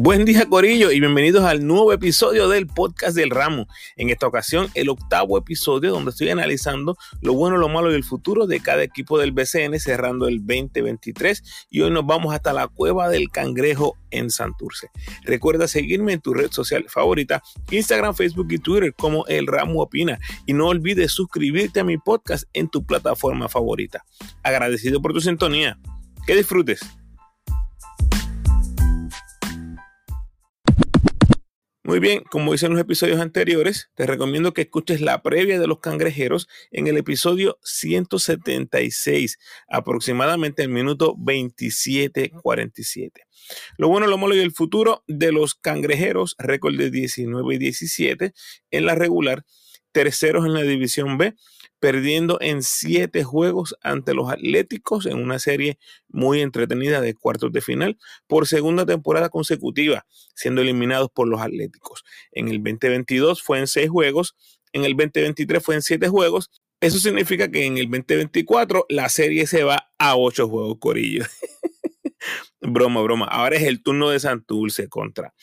Buen día Corillo y bienvenidos al nuevo episodio del podcast del ramo. En esta ocasión el octavo episodio donde estoy analizando lo bueno, lo malo y el futuro de cada equipo del BCN cerrando el 2023 y hoy nos vamos hasta la cueva del cangrejo en Santurce. Recuerda seguirme en tu red social favorita, Instagram, Facebook y Twitter como El Ramo Opina y no olvides suscribirte a mi podcast en tu plataforma favorita. Agradecido por tu sintonía. Que disfrutes. Muy bien, como hice en los episodios anteriores, te recomiendo que escuches la previa de los cangrejeros en el episodio 176, aproximadamente el minuto 27-47. Lo bueno, lo malo y el futuro de los cangrejeros, récord de 19 y 17 en la regular, terceros en la división B perdiendo en siete juegos ante los Atléticos en una serie muy entretenida de cuartos de final por segunda temporada consecutiva, siendo eliminados por los Atléticos. En el 2022 fue en seis juegos, en el 2023 fue en siete juegos. Eso significa que en el 2024 la serie se va a ocho juegos, Corillo. broma, broma. Ahora es el turno de Santurce contra.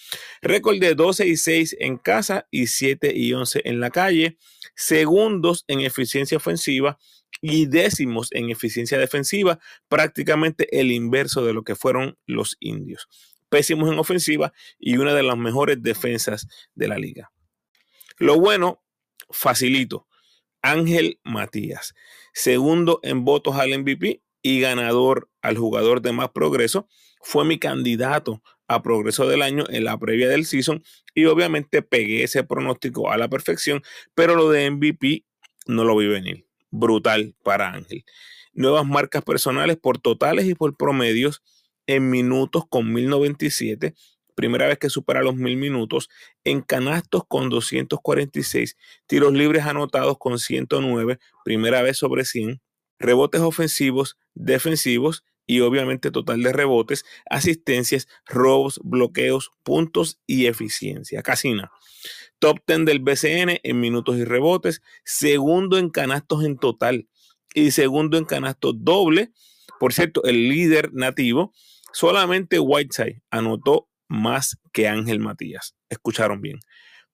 Récord de 12 y 6 en casa y 7 y 11 en la calle. Segundos en eficiencia ofensiva y décimos en eficiencia defensiva. Prácticamente el inverso de lo que fueron los indios. Pésimos en ofensiva y una de las mejores defensas de la liga. Lo bueno, facilito. Ángel Matías, segundo en votos al MVP y ganador al jugador de más progreso, fue mi candidato a progreso del año en la previa del season y obviamente pegué ese pronóstico a la perfección, pero lo de MVP no lo vi venir. Brutal para Ángel. Nuevas marcas personales por totales y por promedios en minutos con 1097, primera vez que supera los 1000 minutos, en canastos con 246, tiros libres anotados con 109, primera vez sobre 100, rebotes ofensivos, defensivos y obviamente total de rebotes, asistencias, robos, bloqueos, puntos y eficiencia. Casina. Top 10 del BCN en minutos y rebotes, segundo en canastos en total y segundo en canastos doble. Por cierto, el líder nativo, solamente Whiteside anotó más que Ángel Matías. Escucharon bien.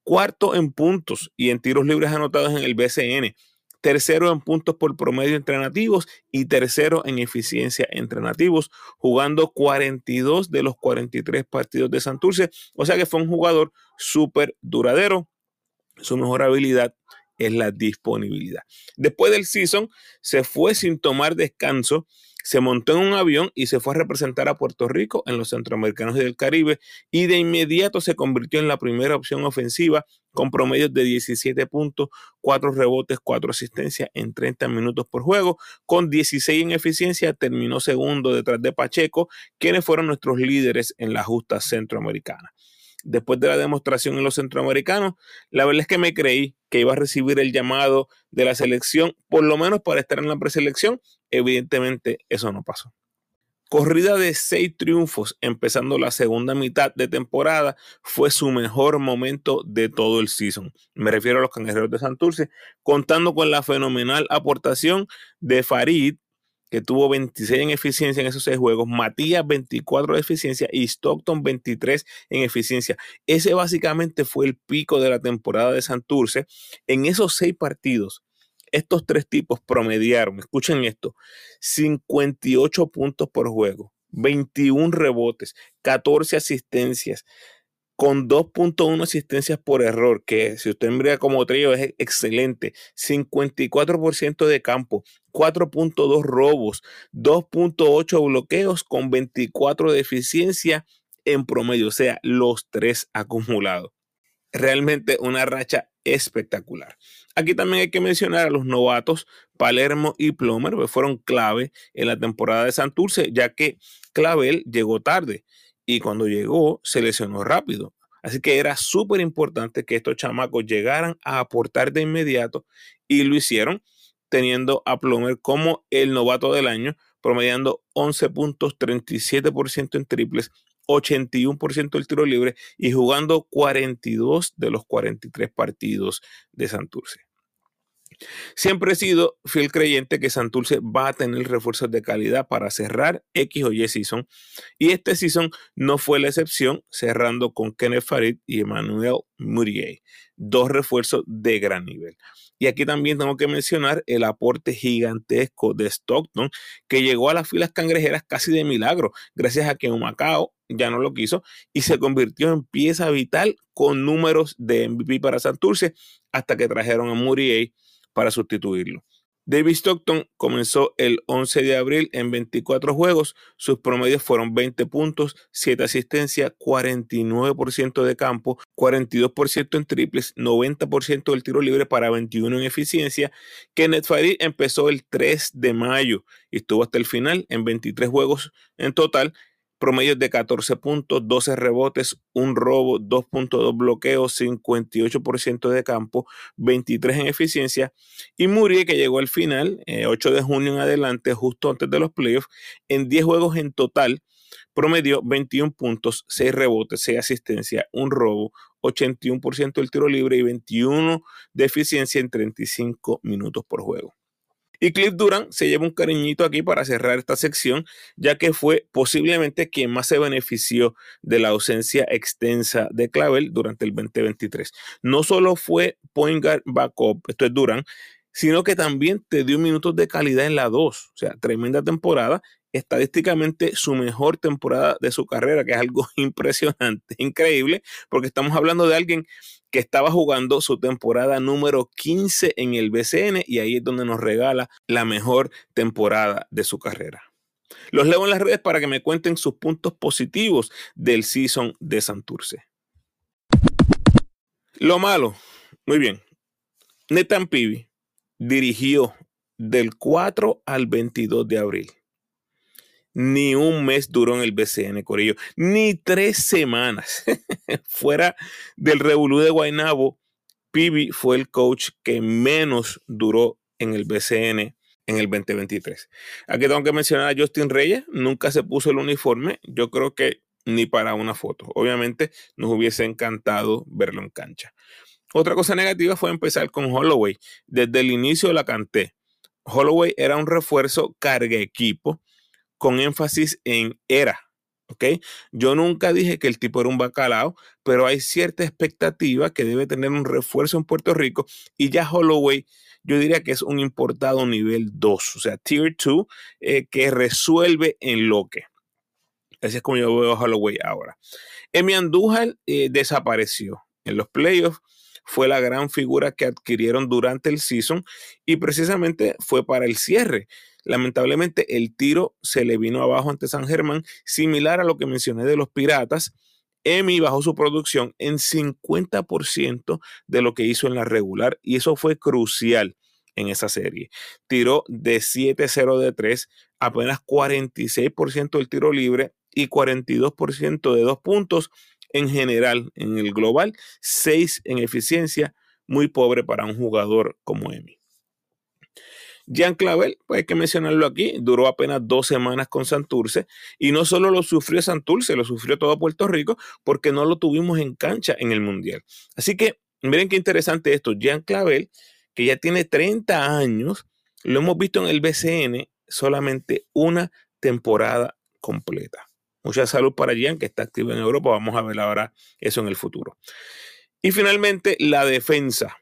Cuarto en puntos y en tiros libres anotados en el BCN tercero en puntos por promedio entre nativos y tercero en eficiencia entre nativos, jugando 42 de los 43 partidos de Santurce. O sea que fue un jugador súper duradero. Su mejor habilidad es la disponibilidad. Después del season, se fue sin tomar descanso se montó en un avión y se fue a representar a Puerto Rico en los centroamericanos y del Caribe y de inmediato se convirtió en la primera opción ofensiva con promedios de 17 puntos, 4 rebotes, 4 asistencias en 30 minutos por juego, con 16 en eficiencia, terminó segundo detrás de Pacheco, quienes fueron nuestros líderes en la justa centroamericana después de la demostración en los centroamericanos, la verdad es que me creí que iba a recibir el llamado de la selección, por lo menos para estar en la preselección. Evidentemente, eso no pasó. Corrida de seis triunfos, empezando la segunda mitad de temporada, fue su mejor momento de todo el season. Me refiero a los cangrejeros de Santurce, contando con la fenomenal aportación de Farid, que tuvo 26 en eficiencia en esos seis juegos, Matías 24 de eficiencia y Stockton 23 en eficiencia. Ese básicamente fue el pico de la temporada de Santurce. En esos seis partidos, estos tres tipos promediaron, escuchen esto, 58 puntos por juego, 21 rebotes, 14 asistencias, con 2.1 asistencias por error, que si usted mira como trío es excelente, 54% de campo, 4.2 robos, 2.8 bloqueos con 24 de eficiencia en promedio, o sea, los tres acumulados. Realmente una racha espectacular. Aquí también hay que mencionar a los novatos Palermo y Plomer, que fueron clave en la temporada de Santurce, ya que Clavel llegó tarde y cuando llegó se lesionó rápido. Así que era súper importante que estos chamacos llegaran a aportar de inmediato y lo hicieron teniendo a Plomer como el novato del año, promediando 11 puntos, 37% en triples, 81% el tiro libre y jugando 42 de los 43 partidos de Santurce. Siempre he sido fiel creyente que Santurce va a tener refuerzos de calidad para cerrar X o Y season. Y este season no fue la excepción, cerrando con Kenneth Farid y Emmanuel Murier. Dos refuerzos de gran nivel. Y aquí también tengo que mencionar el aporte gigantesco de Stockton, que llegó a las filas cangrejeras casi de milagro, gracias a que Macao ya no lo quiso y se convirtió en pieza vital con números de MVP para Santurce hasta que trajeron a Murier para sustituirlo. David Stockton comenzó el 11 de abril en 24 juegos. Sus promedios fueron 20 puntos, 7 asistencias, 49% de campo, 42% en triples, 90% del tiro libre para 21 en eficiencia. Kenneth Farid empezó el 3 de mayo y estuvo hasta el final en 23 juegos en total promedios de 14 puntos, 12 rebotes, un robo, 2.2 bloqueos, 58% de campo, 23 en eficiencia. Y Muriel, que llegó al final, 8 eh, de junio en adelante, justo antes de los playoffs, en 10 juegos en total, promedió 21 puntos, 6 rebotes, 6 asistencias, un robo, 81% del tiro libre y 21 de eficiencia en 35 minutos por juego. Y Cliff Durant se lleva un cariñito aquí para cerrar esta sección, ya que fue posiblemente quien más se benefició de la ausencia extensa de Clavel durante el 2023. No solo fue point guard backup, esto es Durant, sino que también te dio minutos de calidad en la 2. O sea, tremenda temporada estadísticamente su mejor temporada de su carrera, que es algo impresionante, increíble, porque estamos hablando de alguien que estaba jugando su temporada número 15 en el BCN y ahí es donde nos regala la mejor temporada de su carrera. Los leo en las redes para que me cuenten sus puntos positivos del season de Santurce. Lo malo, muy bien. Netan Pibi dirigió del 4 al 22 de abril ni un mes duró en el BCN, Corillo, ni tres semanas. Fuera del Revolú de Guaynabo, Pibi fue el coach que menos duró en el BCN en el 2023. Aquí tengo que mencionar a Justin Reyes, nunca se puso el uniforme, yo creo que ni para una foto. Obviamente nos hubiese encantado verlo en cancha. Otra cosa negativa fue empezar con Holloway. Desde el inicio la canté. Holloway era un refuerzo carga equipo con énfasis en era. ¿ok? Yo nunca dije que el tipo era un bacalao, pero hay cierta expectativa que debe tener un refuerzo en Puerto Rico y ya Holloway yo diría que es un importado nivel 2, o sea, tier 2, eh, que resuelve en lo que. Así es como yo veo a Holloway ahora. Emi Andújar eh, desapareció en los playoffs fue la gran figura que adquirieron durante el season y precisamente fue para el cierre. Lamentablemente el tiro se le vino abajo ante San Germán, similar a lo que mencioné de los Piratas. Emi bajó su producción en 50% de lo que hizo en la regular y eso fue crucial en esa serie. Tiró de 7-0 de 3, apenas 46% del tiro libre y 42% de dos puntos en general en el global, 6 en eficiencia, muy pobre para un jugador como Emi. Jean Clavel, pues hay que mencionarlo aquí, duró apenas dos semanas con Santurce y no solo lo sufrió Santurce, lo sufrió todo Puerto Rico porque no lo tuvimos en cancha en el Mundial. Así que miren qué interesante esto, Jean Clavel, que ya tiene 30 años, lo hemos visto en el BCN solamente una temporada completa. Mucha salud para Jean, que está activo en Europa. Vamos a ver ahora eso en el futuro. Y finalmente, la defensa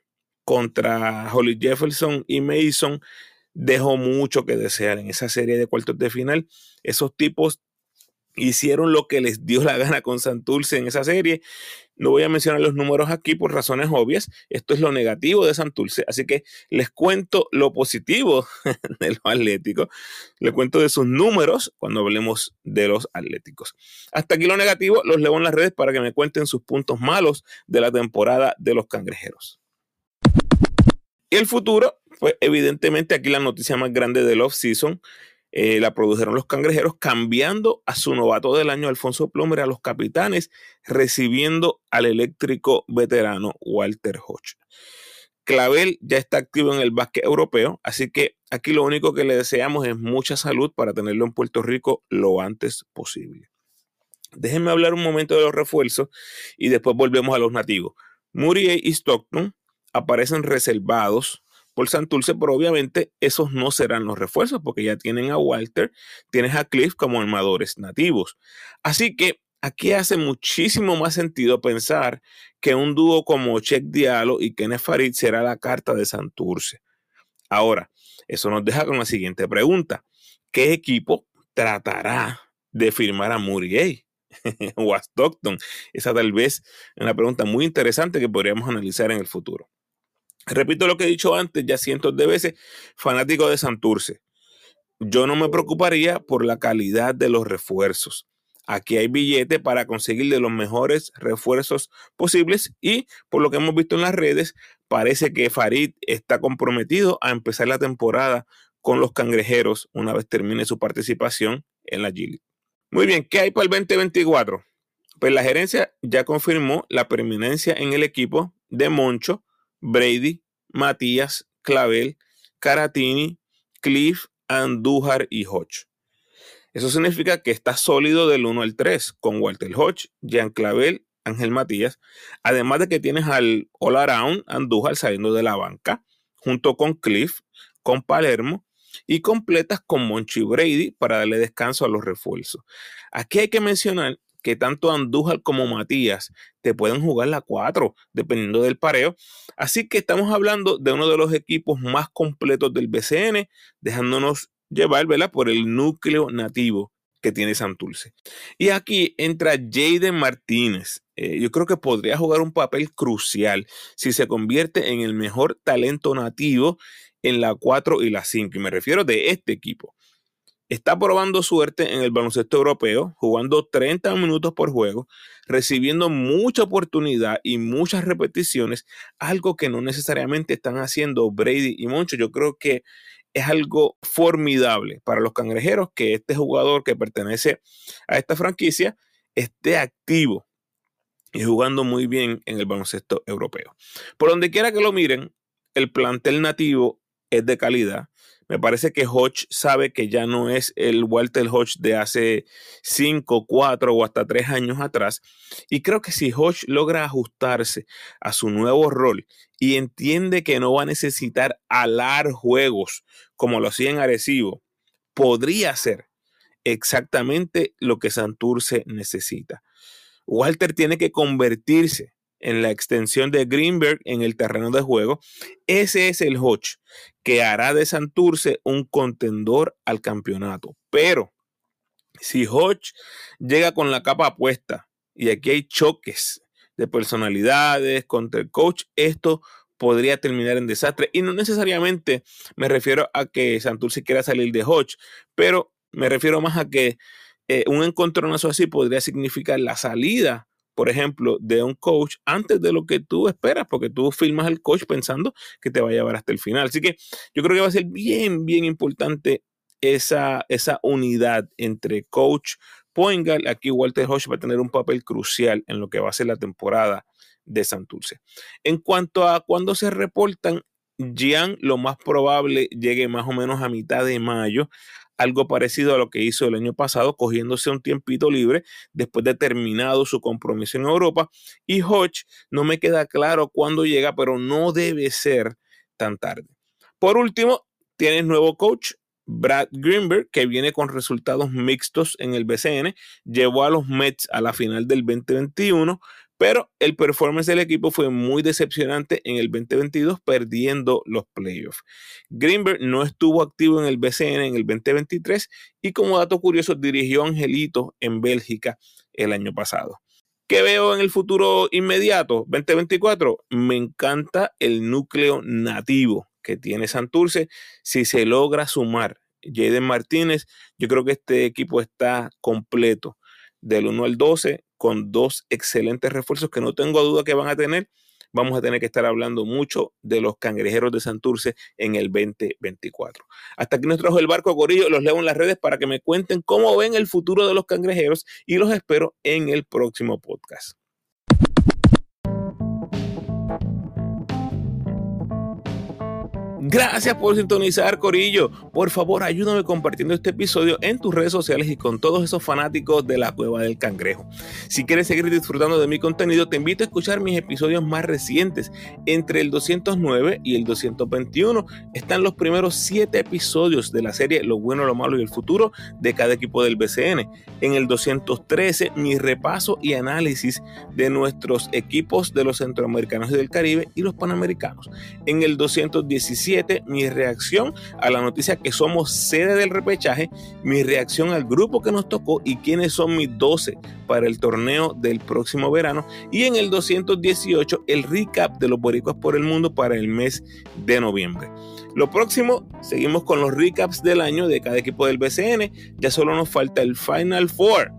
contra Holly Jefferson y Mason dejó mucho que desear en esa serie de cuartos de final. Esos tipos hicieron lo que les dio la gana con Santurce en esa serie. No voy a mencionar los números aquí por razones obvias. Esto es lo negativo de Santurce. Así que les cuento lo positivo de los atléticos. Les cuento de sus números cuando hablemos de los atléticos. Hasta aquí lo negativo. Los leo en las redes para que me cuenten sus puntos malos de la temporada de los cangrejeros. El futuro, pues evidentemente aquí la noticia más grande del off-season eh, la produjeron los cangrejeros, cambiando a su novato del año, Alfonso Plomer, a los capitanes, recibiendo al eléctrico veterano Walter Hodge. Clavel ya está activo en el básquet europeo, así que aquí lo único que le deseamos es mucha salud para tenerlo en Puerto Rico lo antes posible. Déjenme hablar un momento de los refuerzos y después volvemos a los nativos. Muriel y Stockton aparecen reservados por Santurce, pero obviamente esos no serán los refuerzos porque ya tienen a Walter, tienes a Cliff como armadores nativos. Así que aquí hace muchísimo más sentido pensar que un dúo como Check Diallo y Kenneth Farid será la carta de Santurce. Ahora, eso nos deja con la siguiente pregunta. ¿Qué equipo tratará de firmar a Muriel o a Stockton? Esa tal vez es una pregunta muy interesante que podríamos analizar en el futuro. Repito lo que he dicho antes ya cientos de veces, fanático de Santurce. Yo no me preocuparía por la calidad de los refuerzos. Aquí hay billete para conseguir de los mejores refuerzos posibles y por lo que hemos visto en las redes, parece que Farid está comprometido a empezar la temporada con los cangrejeros una vez termine su participación en la G Muy bien, ¿qué hay para el 2024? Pues la gerencia ya confirmó la permanencia en el equipo de Moncho, Brady, Matías, Clavel, Caratini, Cliff, Andújar y Hodge. Eso significa que está sólido del 1 al 3 con Walter Hodge, Jean Clavel, Ángel Matías, además de que tienes al All Around Andújar saliendo de la banca, junto con Cliff, con Palermo y completas con Monchi Brady para darle descanso a los refuerzos. Aquí hay que mencionar que tanto Andújar como Matías te pueden jugar la 4, dependiendo del pareo. Así que estamos hablando de uno de los equipos más completos del BCN, dejándonos llevar ¿verdad? por el núcleo nativo que tiene Santurce. Y aquí entra Jaden Martínez. Eh, yo creo que podría jugar un papel crucial si se convierte en el mejor talento nativo en la 4 y la 5. Y me refiero de este equipo. Está probando suerte en el baloncesto europeo, jugando 30 minutos por juego, recibiendo mucha oportunidad y muchas repeticiones, algo que no necesariamente están haciendo Brady y Moncho. Yo creo que es algo formidable para los cangrejeros que este jugador que pertenece a esta franquicia esté activo y jugando muy bien en el baloncesto europeo. Por donde quiera que lo miren, el plantel nativo es de calidad. Me parece que Hodge sabe que ya no es el Walter Hodge de hace 5, 4 o hasta 3 años atrás. Y creo que si Hodge logra ajustarse a su nuevo rol y entiende que no va a necesitar alar juegos como lo hacía en Arecibo, podría ser exactamente lo que Santurce necesita. Walter tiene que convertirse en la extensión de Greenberg en el terreno de juego. Ese es el Hodge que hará de Santurce un contendor al campeonato. Pero si Hodge llega con la capa puesta y aquí hay choques de personalidades contra el coach, esto podría terminar en desastre. Y no necesariamente me refiero a que Santurce quiera salir de Hodge, pero me refiero más a que eh, un encontronazo así podría significar la salida por ejemplo, de un coach antes de lo que tú esperas, porque tú filmas al coach pensando que te va a llevar hasta el final. Así que yo creo que va a ser bien, bien importante esa, esa unidad entre coach Poingal. Aquí Walter Hodge va a tener un papel crucial en lo que va a ser la temporada de Santurce. En cuanto a cuando se reportan, Gian lo más probable llegue más o menos a mitad de mayo algo parecido a lo que hizo el año pasado, cogiéndose un tiempito libre después de terminado su compromiso en Europa. Y Hodge no me queda claro cuándo llega, pero no debe ser tan tarde. Por último, tienes nuevo coach, Brad Greenberg, que viene con resultados mixtos en el BCN, llevó a los Mets a la final del 2021, pero el performance del equipo fue muy decepcionante en el 2022, perdiendo los playoffs. Greenberg no estuvo activo en el BCN en el 2023 y como dato curioso dirigió Angelito en Bélgica el año pasado. ¿Qué veo en el futuro inmediato, 2024? Me encanta el núcleo nativo que tiene Santurce. Si se logra sumar Jaden Martínez, yo creo que este equipo está completo del 1 al 12 con dos excelentes refuerzos que no tengo duda que van a tener. Vamos a tener que estar hablando mucho de los cangrejeros de Santurce en el 2024. Hasta aquí nos trajo el barco Corillo. Los leo en las redes para que me cuenten cómo ven el futuro de los cangrejeros y los espero en el próximo podcast. Gracias por sintonizar, Corillo. Por favor, ayúdame compartiendo este episodio en tus redes sociales y con todos esos fanáticos de la cueva del cangrejo. Si quieres seguir disfrutando de mi contenido, te invito a escuchar mis episodios más recientes. Entre el 209 y el 221 están los primeros 7 episodios de la serie Lo bueno, lo malo y el futuro de cada equipo del BCN. En el 213, mi repaso y análisis de nuestros equipos de los centroamericanos y del Caribe y los panamericanos. En el 217, mi reacción a la noticia que somos sede del repechaje, mi reacción al grupo que nos tocó y quiénes son mis 12 para el torneo del próximo verano. Y en el 218, el recap de los boricuas por el mundo para el mes de noviembre. Lo próximo, seguimos con los recaps del año de cada equipo del BCN. Ya solo nos falta el Final Four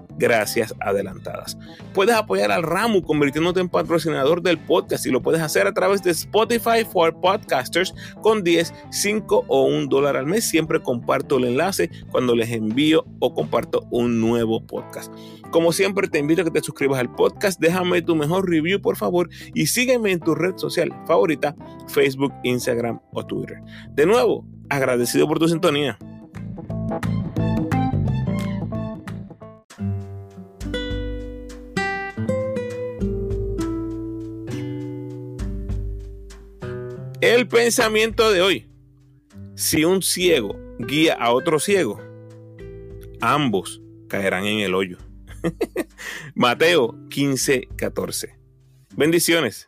gracias adelantadas. Puedes apoyar al Ramu convirtiéndote en patrocinador del podcast y lo puedes hacer a través de Spotify for Podcasters con 10, 5 o 1 dólar al mes. Siempre comparto el enlace cuando les envío o comparto un nuevo podcast. Como siempre te invito a que te suscribas al podcast, déjame tu mejor review por favor y sígueme en tu red social favorita, Facebook, Instagram o Twitter. De nuevo, agradecido por tu sintonía. El pensamiento de hoy. Si un ciego guía a otro ciego, ambos caerán en el hoyo. Mateo 15, 14. Bendiciones.